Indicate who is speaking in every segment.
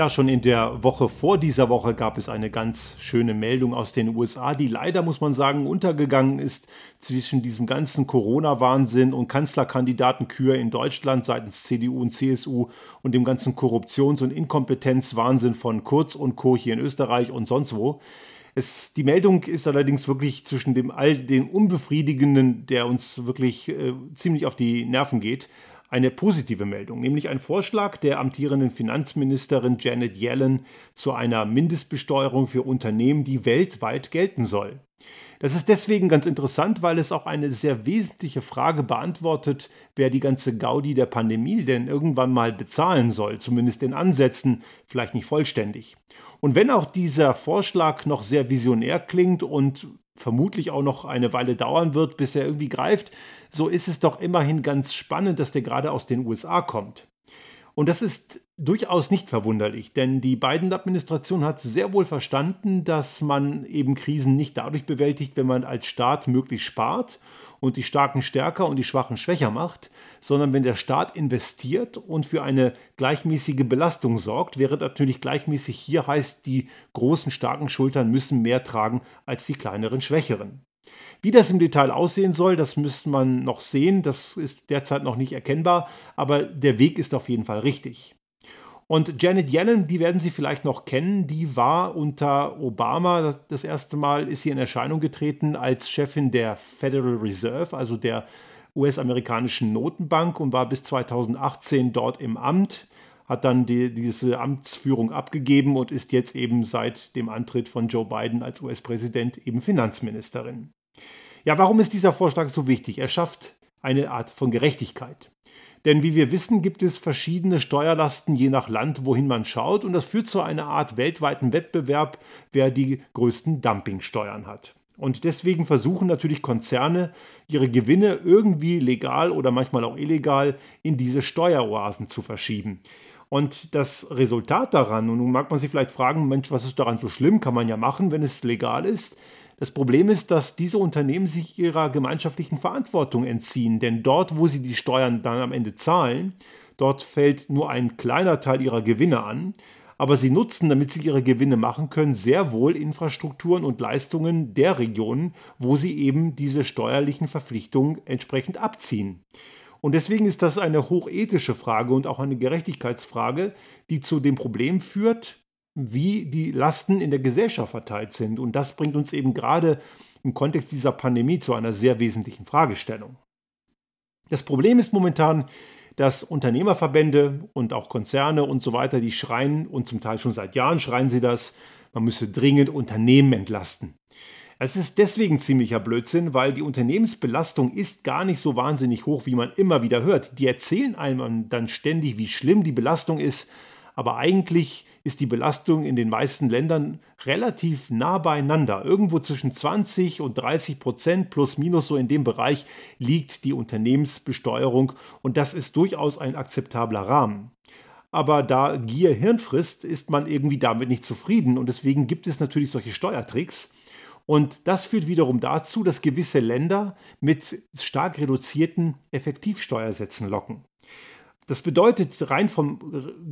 Speaker 1: Ja, schon in der Woche vor dieser Woche gab es eine ganz schöne Meldung aus den USA, die leider, muss man sagen, untergegangen ist zwischen diesem ganzen Corona-Wahnsinn und Kanzlerkandidatenkür in Deutschland seitens CDU und CSU und dem ganzen Korruptions- und Inkompetenzwahnsinn von Kurz und Co. hier in Österreich und sonst wo. Es, die Meldung ist allerdings wirklich zwischen dem all den Unbefriedigenden, der uns wirklich äh, ziemlich auf die Nerven geht, eine positive Meldung, nämlich ein Vorschlag der amtierenden Finanzministerin Janet Yellen zu einer Mindestbesteuerung für Unternehmen, die weltweit gelten soll. Das ist deswegen ganz interessant, weil es auch eine sehr wesentliche Frage beantwortet, wer die ganze Gaudi der Pandemie denn irgendwann mal bezahlen soll, zumindest in Ansätzen, vielleicht nicht vollständig. Und wenn auch dieser Vorschlag noch sehr visionär klingt und vermutlich auch noch eine Weile dauern wird, bis er irgendwie greift, so ist es doch immerhin ganz spannend, dass der gerade aus den USA kommt. Und das ist durchaus nicht verwunderlich, denn die Biden-Administration hat sehr wohl verstanden, dass man eben Krisen nicht dadurch bewältigt, wenn man als Staat möglichst spart und die Starken stärker und die Schwachen schwächer macht, sondern wenn der Staat investiert und für eine gleichmäßige Belastung sorgt, während natürlich gleichmäßig hier heißt, die großen starken Schultern müssen mehr tragen als die kleineren schwächeren. Wie das im Detail aussehen soll, das müsste man noch sehen. Das ist derzeit noch nicht erkennbar, aber der Weg ist auf jeden Fall richtig. Und Janet Yellen, die werden Sie vielleicht noch kennen, die war unter Obama das erste Mal, ist sie in Erscheinung getreten als Chefin der Federal Reserve, also der US-amerikanischen Notenbank und war bis 2018 dort im Amt, hat dann die, diese Amtsführung abgegeben und ist jetzt eben seit dem Antritt von Joe Biden als US-Präsident eben Finanzministerin. Ja, warum ist dieser Vorschlag so wichtig? Er schafft eine Art von Gerechtigkeit. Denn wie wir wissen, gibt es verschiedene Steuerlasten je nach Land, wohin man schaut, und das führt zu einer Art weltweiten Wettbewerb, wer die größten Dumpingsteuern hat. Und deswegen versuchen natürlich Konzerne, ihre Gewinne irgendwie legal oder manchmal auch illegal in diese Steueroasen zu verschieben. Und das Resultat daran, und nun mag man sich vielleicht fragen, Mensch, was ist daran so schlimm? Kann man ja machen, wenn es legal ist. Das Problem ist, dass diese Unternehmen sich ihrer gemeinschaftlichen Verantwortung entziehen, denn dort, wo sie die Steuern dann am Ende zahlen, dort fällt nur ein kleiner Teil ihrer Gewinne an, aber sie nutzen, damit sie ihre Gewinne machen können, sehr wohl Infrastrukturen und Leistungen der Regionen, wo sie eben diese steuerlichen Verpflichtungen entsprechend abziehen. Und deswegen ist das eine hochethische Frage und auch eine Gerechtigkeitsfrage, die zu dem Problem führt, wie die Lasten in der Gesellschaft verteilt sind. Und das bringt uns eben gerade im Kontext dieser Pandemie zu einer sehr wesentlichen Fragestellung. Das Problem ist momentan, dass Unternehmerverbände und auch Konzerne und so weiter, die schreien, und zum Teil schon seit Jahren schreien sie das, man müsse dringend Unternehmen entlasten. Es ist deswegen ziemlicher Blödsinn, weil die Unternehmensbelastung ist gar nicht so wahnsinnig hoch, wie man immer wieder hört. Die erzählen einem dann ständig, wie schlimm die Belastung ist, aber eigentlich ist die Belastung in den meisten Ländern relativ nah beieinander. Irgendwo zwischen 20 und 30 Prozent plus minus so in dem Bereich liegt die Unternehmensbesteuerung und das ist durchaus ein akzeptabler Rahmen. Aber da Gier Hirn frisst, ist man irgendwie damit nicht zufrieden und deswegen gibt es natürlich solche Steuertricks. Und das führt wiederum dazu, dass gewisse Länder mit stark reduzierten Effektivsteuersätzen locken. Das bedeutet, rein vom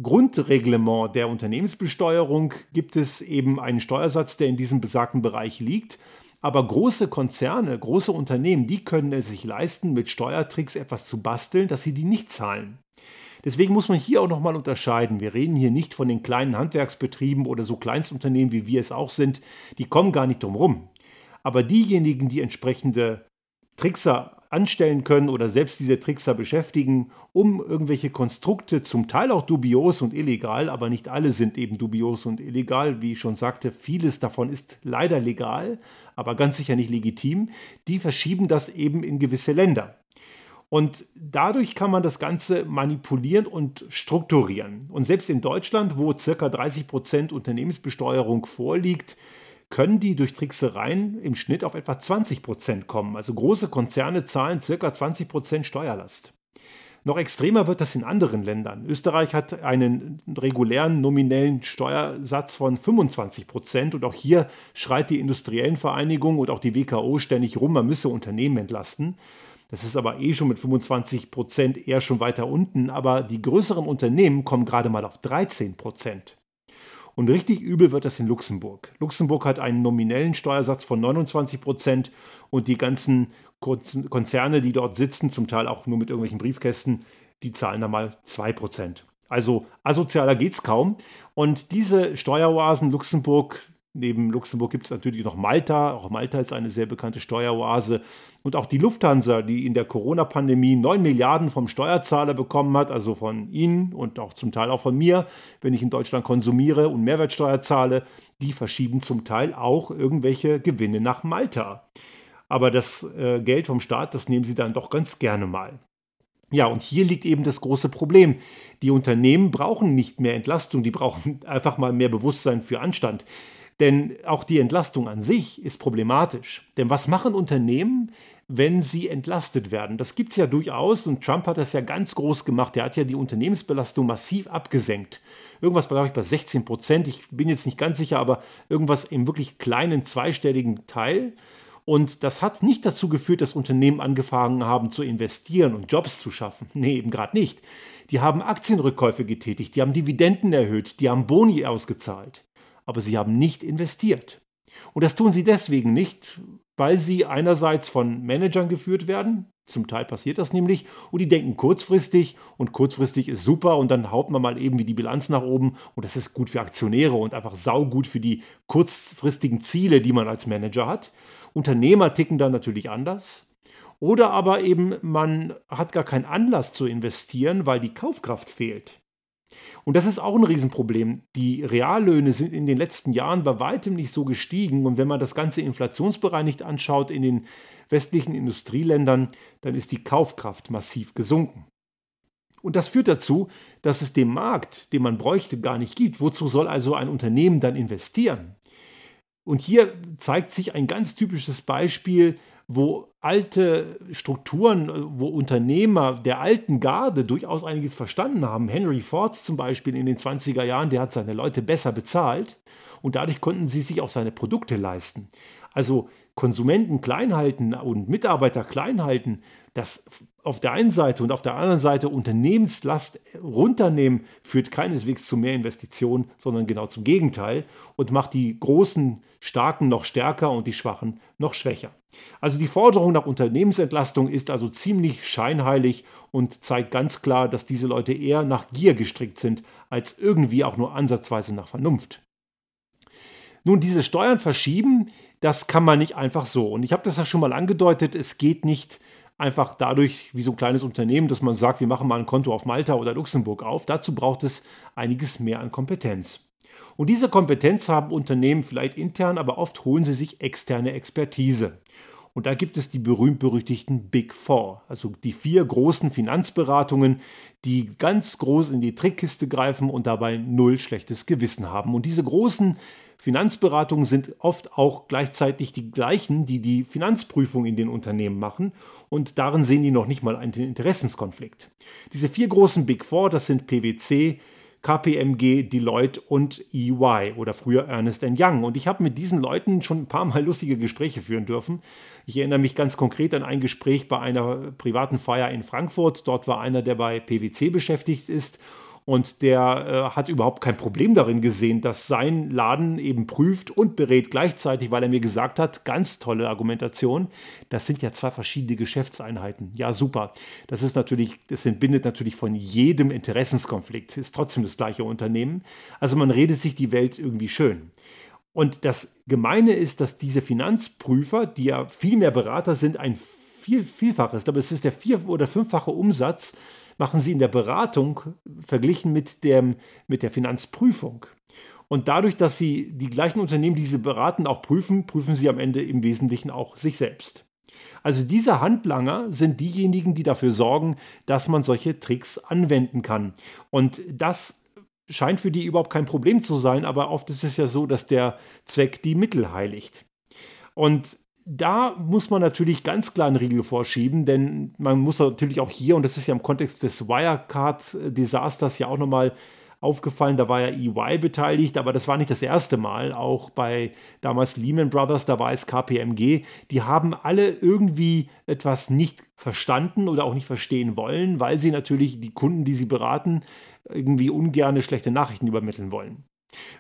Speaker 1: Grundreglement der Unternehmensbesteuerung gibt es eben einen Steuersatz, der in diesem besagten Bereich liegt. Aber große Konzerne, große Unternehmen, die können es sich leisten, mit Steuertricks etwas zu basteln, dass sie die nicht zahlen. Deswegen muss man hier auch nochmal unterscheiden. Wir reden hier nicht von den kleinen Handwerksbetrieben oder so Kleinstunternehmen, wie wir es auch sind. Die kommen gar nicht drum rum. Aber diejenigen, die entsprechende Trickser anstellen können oder selbst diese Trickser beschäftigen, um irgendwelche Konstrukte, zum Teil auch dubios und illegal, aber nicht alle sind eben dubios und illegal, wie ich schon sagte, vieles davon ist leider legal, aber ganz sicher nicht legitim, die verschieben das eben in gewisse Länder. Und dadurch kann man das Ganze manipulieren und strukturieren. Und selbst in Deutschland, wo ca. 30% Unternehmensbesteuerung vorliegt, können die durch Tricksereien im Schnitt auf etwa 20 Prozent kommen. Also große Konzerne zahlen circa 20 Prozent Steuerlast. Noch extremer wird das in anderen Ländern. Österreich hat einen regulären nominellen Steuersatz von 25 Prozent und auch hier schreit die Industriellenvereinigung und auch die WKO ständig rum, man müsse Unternehmen entlasten. Das ist aber eh schon mit 25 Prozent eher schon weiter unten, aber die größeren Unternehmen kommen gerade mal auf 13 Prozent. Und richtig übel wird das in Luxemburg. Luxemburg hat einen nominellen Steuersatz von 29 Prozent und die ganzen Konzerne, die dort sitzen, zum Teil auch nur mit irgendwelchen Briefkästen, die zahlen da mal 2 Prozent. Also asozialer geht es kaum. Und diese Steueroasen Luxemburg, neben Luxemburg gibt es natürlich noch Malta. Auch Malta ist eine sehr bekannte Steueroase. Und auch die Lufthansa, die in der Corona-Pandemie 9 Milliarden vom Steuerzahler bekommen hat, also von Ihnen und auch zum Teil auch von mir, wenn ich in Deutschland konsumiere und Mehrwertsteuer zahle, die verschieben zum Teil auch irgendwelche Gewinne nach Malta. Aber das äh, Geld vom Staat, das nehmen sie dann doch ganz gerne mal. Ja, und hier liegt eben das große Problem. Die Unternehmen brauchen nicht mehr Entlastung, die brauchen einfach mal mehr Bewusstsein für Anstand. Denn auch die Entlastung an sich ist problematisch. Denn was machen Unternehmen, wenn sie entlastet werden? Das gibt es ja durchaus und Trump hat das ja ganz groß gemacht. Er hat ja die Unternehmensbelastung massiv abgesenkt. Irgendwas, glaube ich, bei 16 Prozent. Ich bin jetzt nicht ganz sicher, aber irgendwas im wirklich kleinen zweistelligen Teil. Und das hat nicht dazu geführt, dass Unternehmen angefangen haben zu investieren und Jobs zu schaffen. Nee, eben gerade nicht. Die haben Aktienrückkäufe getätigt, die haben Dividenden erhöht, die haben Boni ausgezahlt. Aber sie haben nicht investiert. Und das tun sie deswegen nicht, weil sie einerseits von Managern geführt werden, zum Teil passiert das nämlich, und die denken kurzfristig und kurzfristig ist super und dann haut man mal eben wie die Bilanz nach oben und das ist gut für Aktionäre und einfach saugut für die kurzfristigen Ziele, die man als Manager hat. Unternehmer ticken da natürlich anders. Oder aber eben man hat gar keinen Anlass zu investieren, weil die Kaufkraft fehlt. Und das ist auch ein Riesenproblem. Die Reallöhne sind in den letzten Jahren bei weitem nicht so gestiegen. Und wenn man das Ganze inflationsbereinigt anschaut in den westlichen Industrieländern, dann ist die Kaufkraft massiv gesunken. Und das führt dazu, dass es den Markt, den man bräuchte, gar nicht gibt. Wozu soll also ein Unternehmen dann investieren? Und hier zeigt sich ein ganz typisches Beispiel, wo alte Strukturen, wo Unternehmer der alten Garde durchaus einiges verstanden haben. Henry Ford zum Beispiel in den 20er Jahren, der hat seine Leute besser bezahlt und dadurch konnten sie sich auch seine Produkte leisten. Also Konsumenten klein halten und Mitarbeiter klein halten, das auf der einen Seite und auf der anderen Seite Unternehmenslast runternehmen, führt keineswegs zu mehr Investitionen, sondern genau zum Gegenteil und macht die großen Starken noch stärker und die Schwachen noch schwächer. Also die Forderung nach Unternehmensentlastung ist also ziemlich scheinheilig und zeigt ganz klar, dass diese Leute eher nach Gier gestrickt sind, als irgendwie auch nur ansatzweise nach Vernunft. Nun, diese Steuern verschieben, das kann man nicht einfach so. Und ich habe das ja schon mal angedeutet, es geht nicht einfach dadurch, wie so ein kleines Unternehmen, dass man sagt, wir machen mal ein Konto auf Malta oder Luxemburg auf. Dazu braucht es einiges mehr an Kompetenz. Und diese Kompetenz haben Unternehmen vielleicht intern, aber oft holen sie sich externe Expertise. Und da gibt es die berühmt-berüchtigten Big Four, also die vier großen Finanzberatungen, die ganz groß in die Trickkiste greifen und dabei null schlechtes Gewissen haben. Und diese großen Finanzberatungen sind oft auch gleichzeitig die gleichen, die die Finanzprüfung in den Unternehmen machen und darin sehen die noch nicht mal einen Interessenskonflikt. Diese vier großen Big Four, das sind PwC, KPMG, Deloitte und EY oder früher Ernest Young. Und ich habe mit diesen Leuten schon ein paar Mal lustige Gespräche führen dürfen. Ich erinnere mich ganz konkret an ein Gespräch bei einer privaten Feier in Frankfurt. Dort war einer, der bei PwC beschäftigt ist und der äh, hat überhaupt kein Problem darin gesehen, dass sein Laden eben prüft und berät gleichzeitig, weil er mir gesagt hat, ganz tolle Argumentation, das sind ja zwei verschiedene Geschäftseinheiten. Ja, super. Das ist natürlich, das entbindet natürlich von jedem Interessenskonflikt, ist trotzdem das gleiche Unternehmen. Also man redet sich die Welt irgendwie schön. Und das Gemeine ist, dass diese Finanzprüfer, die ja viel mehr Berater sind, ein viel, Vielfaches, ich glaube, es ist der vier- oder fünffache Umsatz machen sie in der Beratung verglichen mit, dem, mit der Finanzprüfung. Und dadurch, dass sie die gleichen Unternehmen, die sie beraten, auch prüfen, prüfen sie am Ende im Wesentlichen auch sich selbst. Also diese Handlanger sind diejenigen, die dafür sorgen, dass man solche Tricks anwenden kann. Und das scheint für die überhaupt kein Problem zu sein, aber oft ist es ja so, dass der Zweck die Mittel heiligt. Und da muss man natürlich ganz klar einen Riegel vorschieben, denn man muss natürlich auch hier, und das ist ja im Kontext des Wirecard-Desasters ja auch nochmal aufgefallen, da war ja EY beteiligt, aber das war nicht das erste Mal. Auch bei damals Lehman Brothers, da war es KPMG. Die haben alle irgendwie etwas nicht verstanden oder auch nicht verstehen wollen, weil sie natürlich die Kunden, die sie beraten, irgendwie ungerne schlechte Nachrichten übermitteln wollen.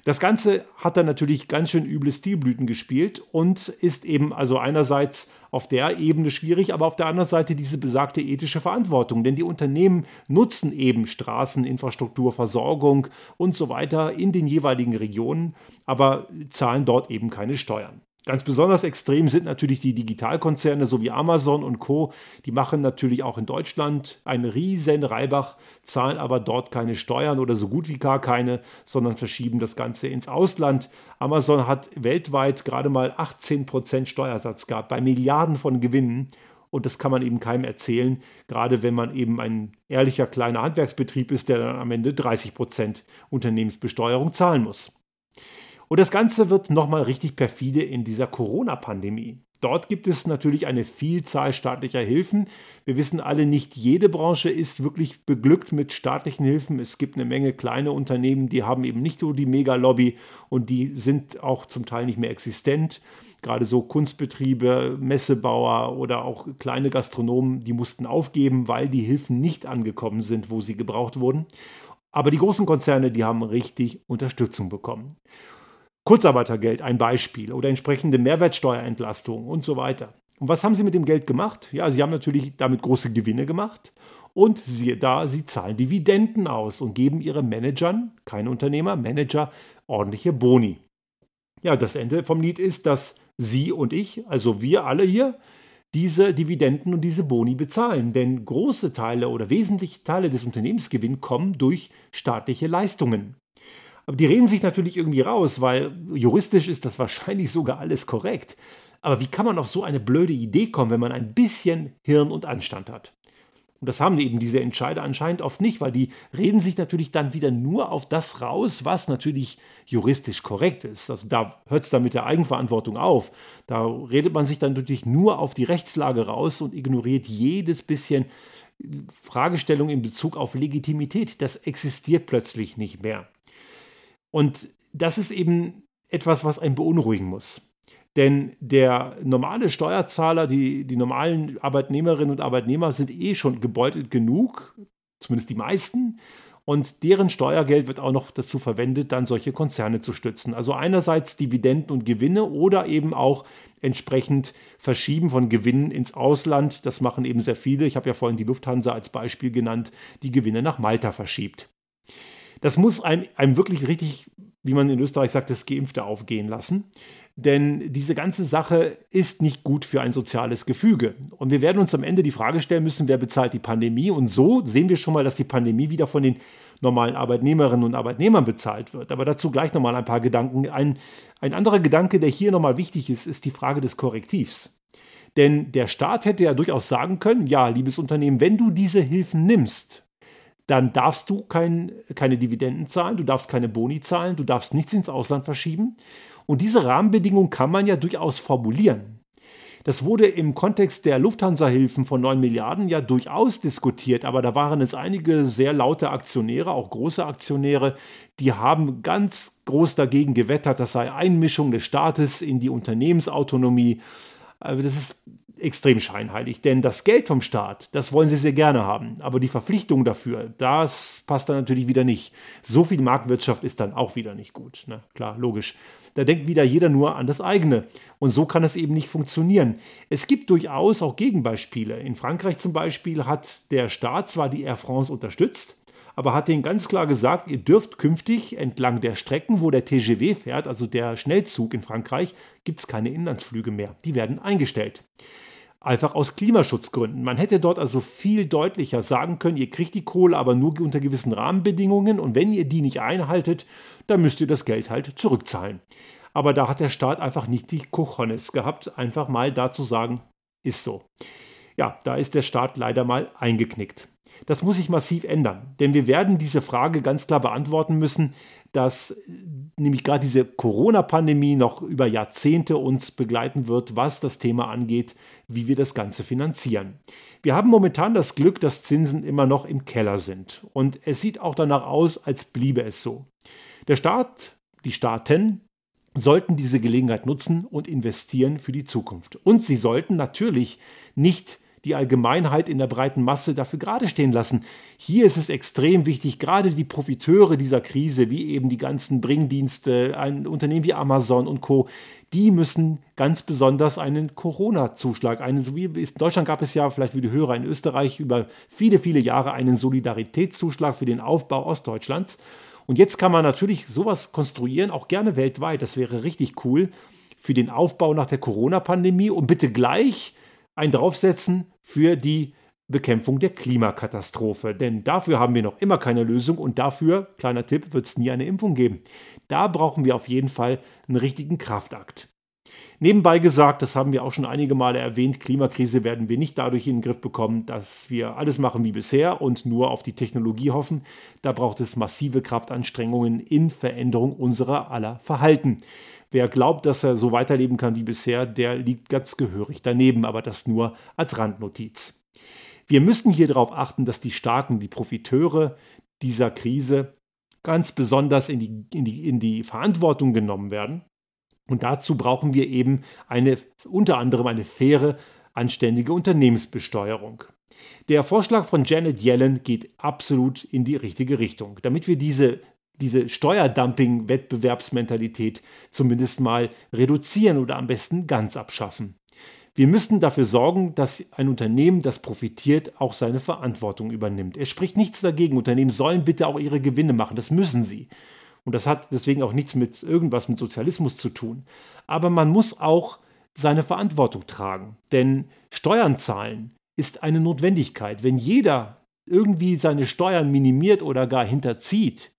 Speaker 1: Das Ganze hat dann natürlich ganz schön üble Stilblüten gespielt und ist eben also einerseits auf der Ebene schwierig, aber auf der anderen Seite diese besagte ethische Verantwortung. Denn die Unternehmen nutzen eben Straßen, Infrastruktur, Versorgung und so weiter in den jeweiligen Regionen, aber zahlen dort eben keine Steuern. Ganz besonders extrem sind natürlich die Digitalkonzerne so wie Amazon und Co. Die machen natürlich auch in Deutschland einen riesen Reibach, zahlen aber dort keine Steuern oder so gut wie gar keine, sondern verschieben das Ganze ins Ausland. Amazon hat weltweit gerade mal 18% Steuersatz gehabt bei Milliarden von Gewinnen. Und das kann man eben keinem erzählen, gerade wenn man eben ein ehrlicher kleiner Handwerksbetrieb ist, der dann am Ende 30% Unternehmensbesteuerung zahlen muss. Und das Ganze wird nochmal richtig perfide in dieser Corona-Pandemie. Dort gibt es natürlich eine Vielzahl staatlicher Hilfen. Wir wissen alle, nicht jede Branche ist wirklich beglückt mit staatlichen Hilfen. Es gibt eine Menge kleine Unternehmen, die haben eben nicht so die Mega-Lobby und die sind auch zum Teil nicht mehr existent. Gerade so Kunstbetriebe, Messebauer oder auch kleine Gastronomen, die mussten aufgeben, weil die Hilfen nicht angekommen sind, wo sie gebraucht wurden. Aber die großen Konzerne, die haben richtig Unterstützung bekommen. Kurzarbeitergeld ein Beispiel oder entsprechende Mehrwertsteuerentlastung und so weiter. Und was haben sie mit dem Geld gemacht? Ja, sie haben natürlich damit große Gewinne gemacht und siehe da, sie zahlen Dividenden aus und geben ihren Managern, keine Unternehmer, Manager, ordentliche Boni. Ja, das Ende vom Lied ist, dass Sie und ich, also wir alle hier, diese Dividenden und diese Boni bezahlen. Denn große Teile oder wesentliche Teile des Unternehmensgewinns kommen durch staatliche Leistungen. Aber die reden sich natürlich irgendwie raus, weil juristisch ist das wahrscheinlich sogar alles korrekt. Aber wie kann man auf so eine blöde Idee kommen, wenn man ein bisschen Hirn und Anstand hat? Und das haben eben diese Entscheider anscheinend oft nicht, weil die reden sich natürlich dann wieder nur auf das raus, was natürlich juristisch korrekt ist. Also da hört es dann mit der Eigenverantwortung auf. Da redet man sich dann natürlich nur auf die Rechtslage raus und ignoriert jedes bisschen Fragestellung in Bezug auf Legitimität. Das existiert plötzlich nicht mehr. Und das ist eben etwas, was einen beunruhigen muss. Denn der normale Steuerzahler, die, die normalen Arbeitnehmerinnen und Arbeitnehmer sind eh schon gebeutelt genug, zumindest die meisten. Und deren Steuergeld wird auch noch dazu verwendet, dann solche Konzerne zu stützen. Also einerseits Dividenden und Gewinne oder eben auch entsprechend Verschieben von Gewinnen ins Ausland. Das machen eben sehr viele. Ich habe ja vorhin die Lufthansa als Beispiel genannt, die Gewinne nach Malta verschiebt. Das muss einem, einem wirklich richtig, wie man in Österreich sagt, das Geimpfte aufgehen lassen. Denn diese ganze Sache ist nicht gut für ein soziales Gefüge. Und wir werden uns am Ende die Frage stellen müssen, wer bezahlt die Pandemie? Und so sehen wir schon mal, dass die Pandemie wieder von den normalen Arbeitnehmerinnen und Arbeitnehmern bezahlt wird. Aber dazu gleich nochmal ein paar Gedanken. Ein, ein anderer Gedanke, der hier nochmal wichtig ist, ist die Frage des Korrektivs. Denn der Staat hätte ja durchaus sagen können, ja, liebes Unternehmen, wenn du diese Hilfen nimmst, dann darfst du kein, keine Dividenden zahlen, du darfst keine Boni zahlen, du darfst nichts ins Ausland verschieben. Und diese Rahmenbedingungen kann man ja durchaus formulieren. Das wurde im Kontext der Lufthansa-Hilfen von 9 Milliarden ja durchaus diskutiert, aber da waren es einige sehr laute Aktionäre, auch große Aktionäre, die haben ganz groß dagegen gewettert, das sei Einmischung des Staates in die Unternehmensautonomie. Also das ist extrem scheinheilig, denn das Geld vom Staat, das wollen sie sehr gerne haben, aber die Verpflichtung dafür, das passt dann natürlich wieder nicht. So viel Marktwirtschaft ist dann auch wieder nicht gut. Ne? Klar, logisch. Da denkt wieder jeder nur an das eigene. Und so kann es eben nicht funktionieren. Es gibt durchaus auch Gegenbeispiele. In Frankreich zum Beispiel hat der Staat zwar die Air France unterstützt, aber hat ihnen ganz klar gesagt, ihr dürft künftig entlang der Strecken, wo der TGV fährt, also der Schnellzug in Frankreich, gibt es keine Inlandsflüge mehr. Die werden eingestellt. Einfach aus Klimaschutzgründen. Man hätte dort also viel deutlicher sagen können, ihr kriegt die Kohle aber nur unter gewissen Rahmenbedingungen und wenn ihr die nicht einhaltet, dann müsst ihr das Geld halt zurückzahlen. Aber da hat der Staat einfach nicht die Cojones gehabt, einfach mal da zu sagen, ist so. Ja, da ist der Staat leider mal eingeknickt. Das muss sich massiv ändern, denn wir werden diese Frage ganz klar beantworten müssen, dass nämlich gerade diese Corona-Pandemie noch über Jahrzehnte uns begleiten wird, was das Thema angeht, wie wir das Ganze finanzieren. Wir haben momentan das Glück, dass Zinsen immer noch im Keller sind und es sieht auch danach aus, als bliebe es so. Der Staat, die Staaten sollten diese Gelegenheit nutzen und investieren für die Zukunft. Und sie sollten natürlich nicht die Allgemeinheit in der breiten Masse dafür gerade stehen lassen. Hier ist es extrem wichtig, gerade die Profiteure dieser Krise, wie eben die ganzen Bringdienste, ein Unternehmen wie Amazon und Co., die müssen ganz besonders einen Corona-Zuschlag, einen, so wie in Deutschland gab es ja, vielleicht wie die Hörer in Österreich, über viele, viele Jahre einen Solidaritätszuschlag für den Aufbau Ostdeutschlands. Und jetzt kann man natürlich sowas konstruieren, auch gerne weltweit. Das wäre richtig cool für den Aufbau nach der Corona-Pandemie und bitte gleich ein draufsetzen für die Bekämpfung der Klimakatastrophe. Denn dafür haben wir noch immer keine Lösung und dafür, kleiner Tipp, wird es nie eine Impfung geben. Da brauchen wir auf jeden Fall einen richtigen Kraftakt. Nebenbei gesagt, das haben wir auch schon einige Male erwähnt, Klimakrise werden wir nicht dadurch in den Griff bekommen, dass wir alles machen wie bisher und nur auf die Technologie hoffen. Da braucht es massive Kraftanstrengungen in Veränderung unserer aller Verhalten. Wer glaubt, dass er so weiterleben kann wie bisher, der liegt ganz gehörig daneben, aber das nur als Randnotiz. Wir müssen hier darauf achten, dass die Starken, die Profiteure dieser Krise ganz besonders in die, in die, in die Verantwortung genommen werden. Und dazu brauchen wir eben eine, unter anderem eine faire, anständige Unternehmensbesteuerung. Der Vorschlag von Janet Yellen geht absolut in die richtige Richtung. Damit wir diese diese Steuerdumping-Wettbewerbsmentalität zumindest mal reduzieren oder am besten ganz abschaffen. Wir müssten dafür sorgen, dass ein Unternehmen, das profitiert, auch seine Verantwortung übernimmt. Er spricht nichts dagegen. Unternehmen sollen bitte auch ihre Gewinne machen. Das müssen sie. Und das hat deswegen auch nichts mit irgendwas mit Sozialismus zu tun. Aber man muss auch seine Verantwortung tragen. Denn Steuern zahlen ist eine Notwendigkeit. Wenn jeder irgendwie seine Steuern minimiert oder gar hinterzieht,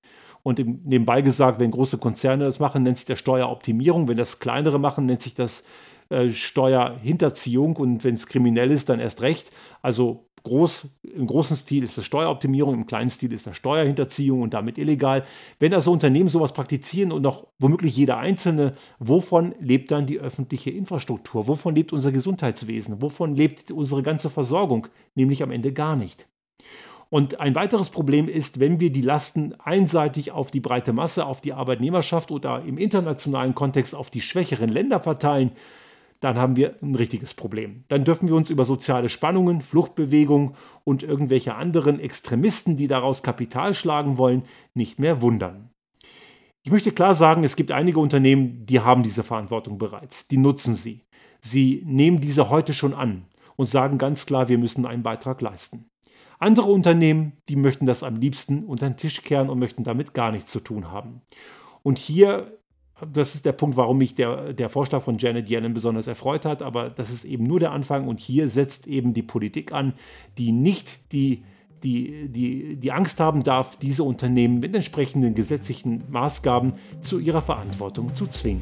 Speaker 1: und nebenbei gesagt, wenn große Konzerne das machen, nennt sich das Steueroptimierung. Wenn das kleinere machen, nennt sich das äh, Steuerhinterziehung. Und wenn es kriminell ist, dann erst recht. Also groß, im großen Stil ist das Steueroptimierung, im kleinen Stil ist das Steuerhinterziehung und damit illegal. Wenn also Unternehmen sowas praktizieren und auch womöglich jeder Einzelne, wovon lebt dann die öffentliche Infrastruktur? Wovon lebt unser Gesundheitswesen? Wovon lebt unsere ganze Versorgung? Nämlich am Ende gar nicht. Und ein weiteres Problem ist, wenn wir die Lasten einseitig auf die breite Masse, auf die Arbeitnehmerschaft oder im internationalen Kontext auf die schwächeren Länder verteilen, dann haben wir ein richtiges Problem. Dann dürfen wir uns über soziale Spannungen, Fluchtbewegungen und irgendwelche anderen Extremisten, die daraus Kapital schlagen wollen, nicht mehr wundern. Ich möchte klar sagen, es gibt einige Unternehmen, die haben diese Verantwortung bereits, die nutzen sie. Sie nehmen diese heute schon an und sagen ganz klar, wir müssen einen Beitrag leisten. Andere Unternehmen, die möchten das am liebsten unter den Tisch kehren und möchten damit gar nichts zu tun haben. Und hier, das ist der Punkt, warum mich der, der Vorschlag von Janet Yellen besonders erfreut hat, aber das ist eben nur der Anfang und hier setzt eben die Politik an, die nicht die die, die, die Angst haben darf, diese Unternehmen mit entsprechenden gesetzlichen Maßgaben zu ihrer Verantwortung zu zwingen.